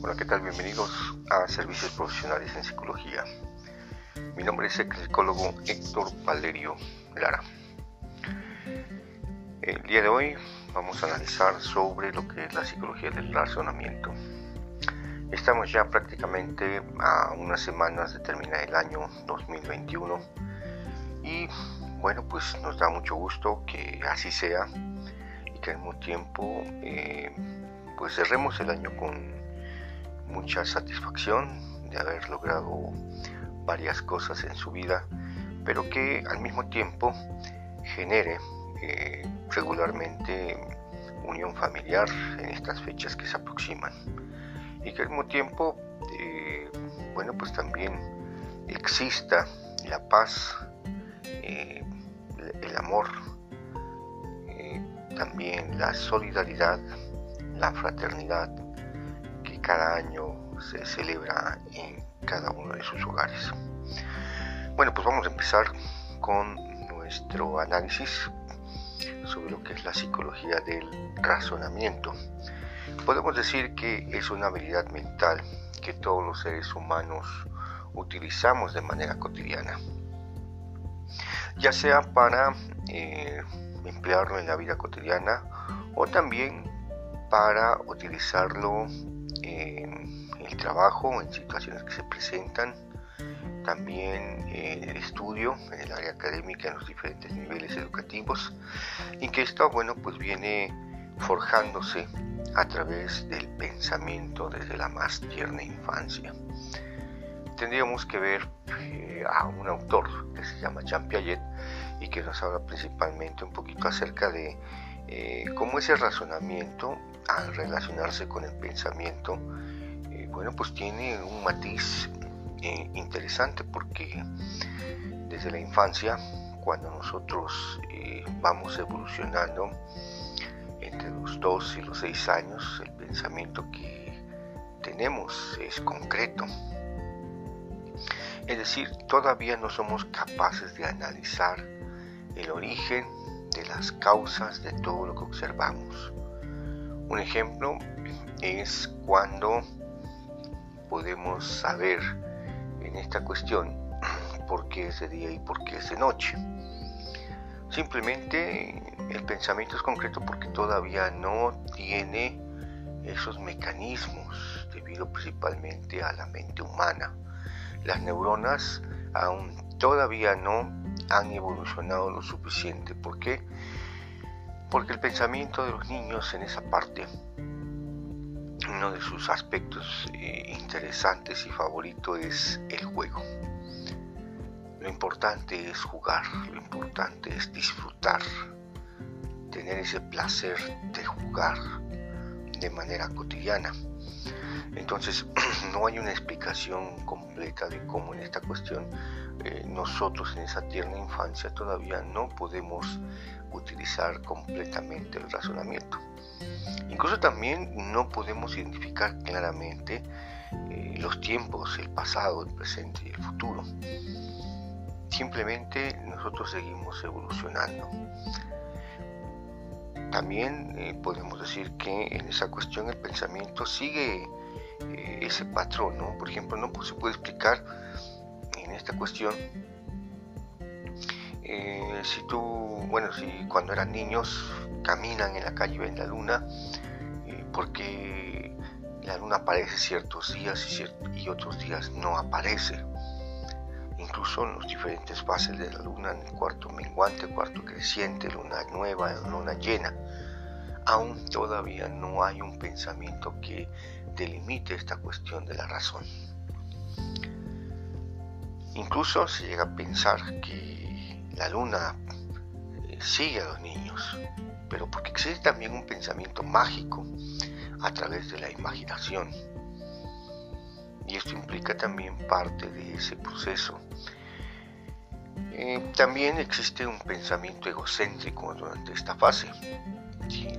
Hola, ¿qué tal? Bienvenidos a Servicios Profesionales en Psicología. Mi nombre es el psicólogo Héctor Valerio Lara. El día de hoy vamos a analizar sobre lo que es la psicología del razonamiento. Estamos ya prácticamente a unas semanas de terminar el año 2021 y bueno, pues nos da mucho gusto que así sea y que al mismo tiempo eh, pues cerremos el año con mucha satisfacción de haber logrado varias cosas en su vida, pero que al mismo tiempo genere eh, regularmente unión familiar en estas fechas que se aproximan. Y que al mismo tiempo eh, bueno pues también exista la paz eh, el amor también la solidaridad la fraternidad cada año se celebra en cada uno de sus hogares. Bueno, pues vamos a empezar con nuestro análisis sobre lo que es la psicología del razonamiento. Podemos decir que es una habilidad mental que todos los seres humanos utilizamos de manera cotidiana, ya sea para eh, emplearlo en la vida cotidiana o también para utilizarlo en el trabajo, en situaciones que se presentan, también en el estudio, en el área académica, en los diferentes niveles educativos, y que esto, bueno, pues viene forjándose a través del pensamiento desde la más tierna infancia. Tendríamos que ver eh, a un autor que se llama Jean Piaget y que nos habla principalmente un poquito acerca de eh, cómo ese razonamiento al relacionarse con el pensamiento, eh, bueno, pues tiene un matiz eh, interesante porque desde la infancia, cuando nosotros eh, vamos evolucionando entre los 2 y los 6 años, el pensamiento que tenemos es concreto. Es decir, todavía no somos capaces de analizar el origen de las causas de todo lo que observamos. Un ejemplo es cuando podemos saber en esta cuestión por qué es de día y por qué es de noche. Simplemente el pensamiento es concreto porque todavía no tiene esos mecanismos debido principalmente a la mente humana. Las neuronas aún todavía no han evolucionado lo suficiente. ¿Por qué? Porque el pensamiento de los niños en esa parte, uno de sus aspectos eh, interesantes y favorito es el juego. Lo importante es jugar, lo importante es disfrutar, tener ese placer de jugar de manera cotidiana. Entonces, no hay una explicación completa de cómo en esta cuestión eh, nosotros en esa tierna infancia todavía no podemos utilizar completamente el razonamiento. Incluso también no podemos identificar claramente eh, los tiempos, el pasado, el presente y el futuro. Simplemente nosotros seguimos evolucionando. También eh, podemos decir que en esa cuestión el pensamiento sigue ese patrón, ¿no? Por ejemplo, no se puede explicar esta cuestión eh, si tú, bueno, si cuando eran niños caminan en la calle y ven la luna, eh, porque la luna aparece ciertos días y, y, otros días no aparece. Incluso en las diferentes fases de la luna, en el cuarto menguante, cuarto creciente, luna nueva, luna llena, aún todavía no hay un pensamiento que delimite esta cuestión de la razón. Incluso se llega a pensar que la luna eh, sigue a los niños, pero porque existe también un pensamiento mágico a través de la imaginación. Y esto implica también parte de ese proceso. Eh, también existe un pensamiento egocéntrico durante esta fase,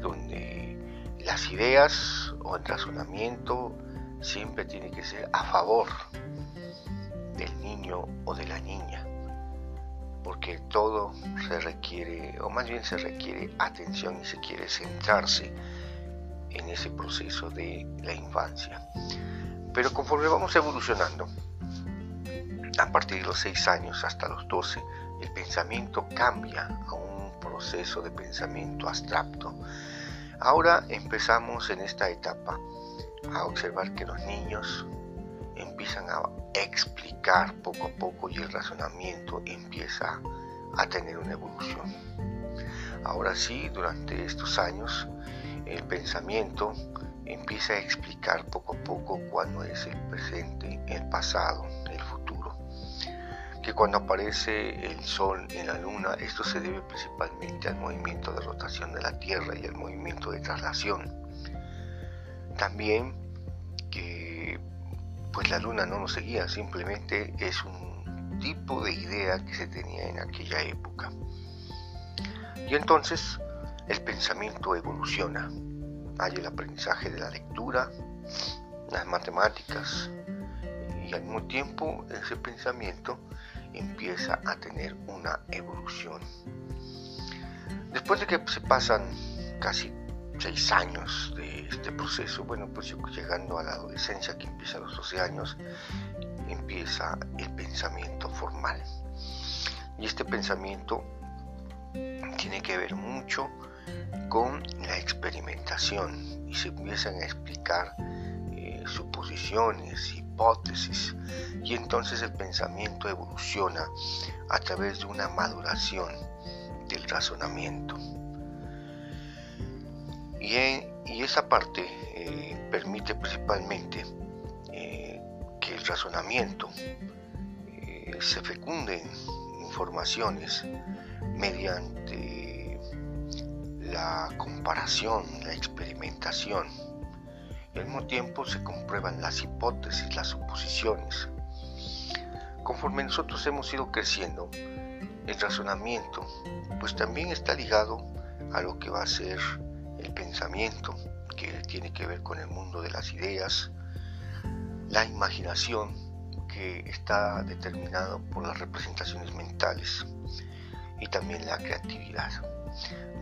donde las ideas o el razonamiento siempre tiene que ser a favor o de la niña porque todo se requiere, o más bien se requiere atención y se quiere centrarse en ese proceso de la infancia. Pero conforme vamos evolucionando, a partir de los 6 años hasta los 12, el pensamiento cambia a un proceso de pensamiento abstracto. Ahora empezamos en esta etapa a observar que los niños empiezan a explicar poco a poco y el razonamiento empieza a tener una evolución. Ahora sí, durante estos años, el pensamiento empieza a explicar poco a poco cuándo es el presente, el pasado, el futuro. Que cuando aparece el Sol en la Luna, esto se debe principalmente al movimiento de rotación de la Tierra y al movimiento de traslación. También que pues la Luna no nos seguía, simplemente es un tipo de idea que se tenía en aquella época. Y entonces el pensamiento evoluciona. Hay el aprendizaje de la lectura, las matemáticas, y al mismo tiempo ese pensamiento empieza a tener una evolución. Después de que se pasan casi seis años de este proceso, bueno, pues llegando a la adolescencia que empieza a los 12 años, empieza el pensamiento formal. Y este pensamiento tiene que ver mucho con la experimentación y se empiezan a explicar eh, suposiciones, hipótesis y entonces el pensamiento evoluciona a través de una maduración del razonamiento. Y, esa parte eh, permite principalmente eh, que el razonamiento se fecunde informaciones mediante la comparación, la experimentación. Al mismo tiempo se comprueban las hipótesis, las suposiciones. Conforme nosotros hemos ido creciendo, el razonamiento pues también está ligado a lo que va a ser el pensamiento, que tiene que ver con el mundo de las ideas, la imaginación, que está determinado por las representaciones mentales y también la creatividad,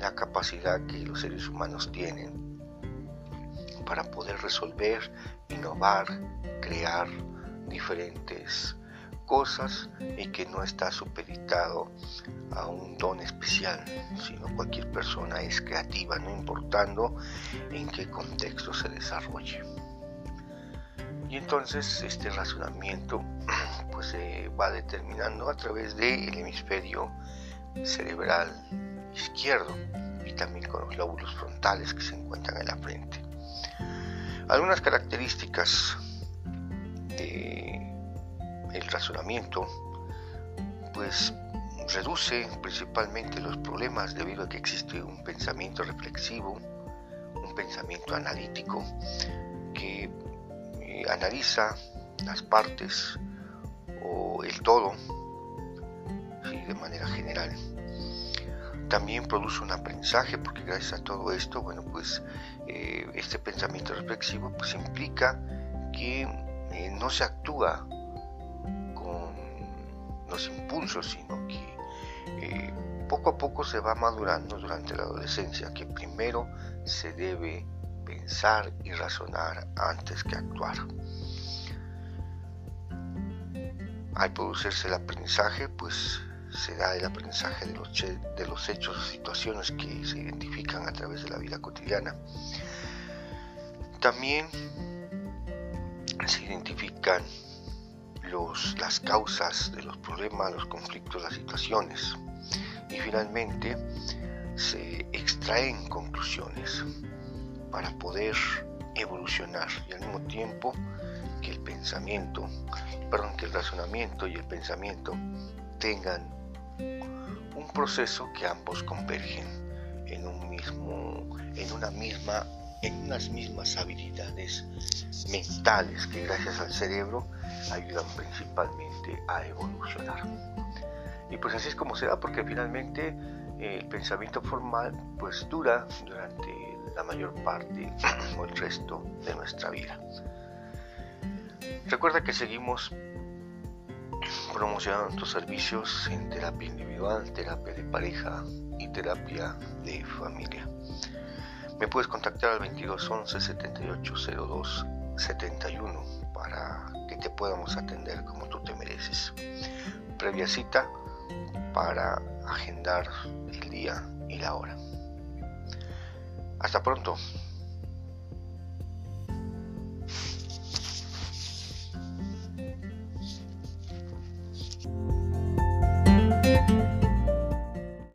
la capacidad que los seres humanos tienen para poder resolver, innovar, crear diferentes cosas y que no está supeditado a un don especial, sino cualquier persona es creativa, no importando en qué contexto se desarrolle. Y entonces este razonamiento pues se va determinando a través del hemisferio cerebral izquierdo y también con los lóbulos frontales que se encuentran en la frente. Algunas características pues reduce principalmente los problemas debido a que existe un pensamiento reflexivo, un pensamiento analítico que eh, analiza las partes o el todo de manera general. También produce un aprendizaje porque gracias a todo esto, bueno, pues eh, este pensamiento reflexivo pues implica que eh, no se actúa los impulsos, sino que eh, poco a poco se va madurando durante la adolescencia, que primero se debe pensar y razonar antes que actuar. Al producirse el aprendizaje, pues se da el aprendizaje de los, de los hechos situaciones que se identifican a través de la vida cotidiana. También se identifican los, las causas de los problemas, los conflictos, las situaciones. Y finalmente se extraen conclusiones para poder evolucionar y al mismo tiempo que el pensamiento, perdón, que el razonamiento y el pensamiento tengan un proceso que ambos convergen en un mismo, en una misma, en unas mismas habilidades mentales que gracias al cerebro ayudan principalmente a evolucionar. Y pues así es como se da, porque finalmente eh, el pensamiento formal pues dura durante la mayor parte o el resto de nuestra vida. Recuerda que seguimos promocionando nuestros servicios en terapia individual, terapia de pareja y terapia de familia. Me puedes contactar al 2211 7802 71 para que te podamos atender como tú te mereces. Previa cita para agendar el día y la hora. Hasta pronto.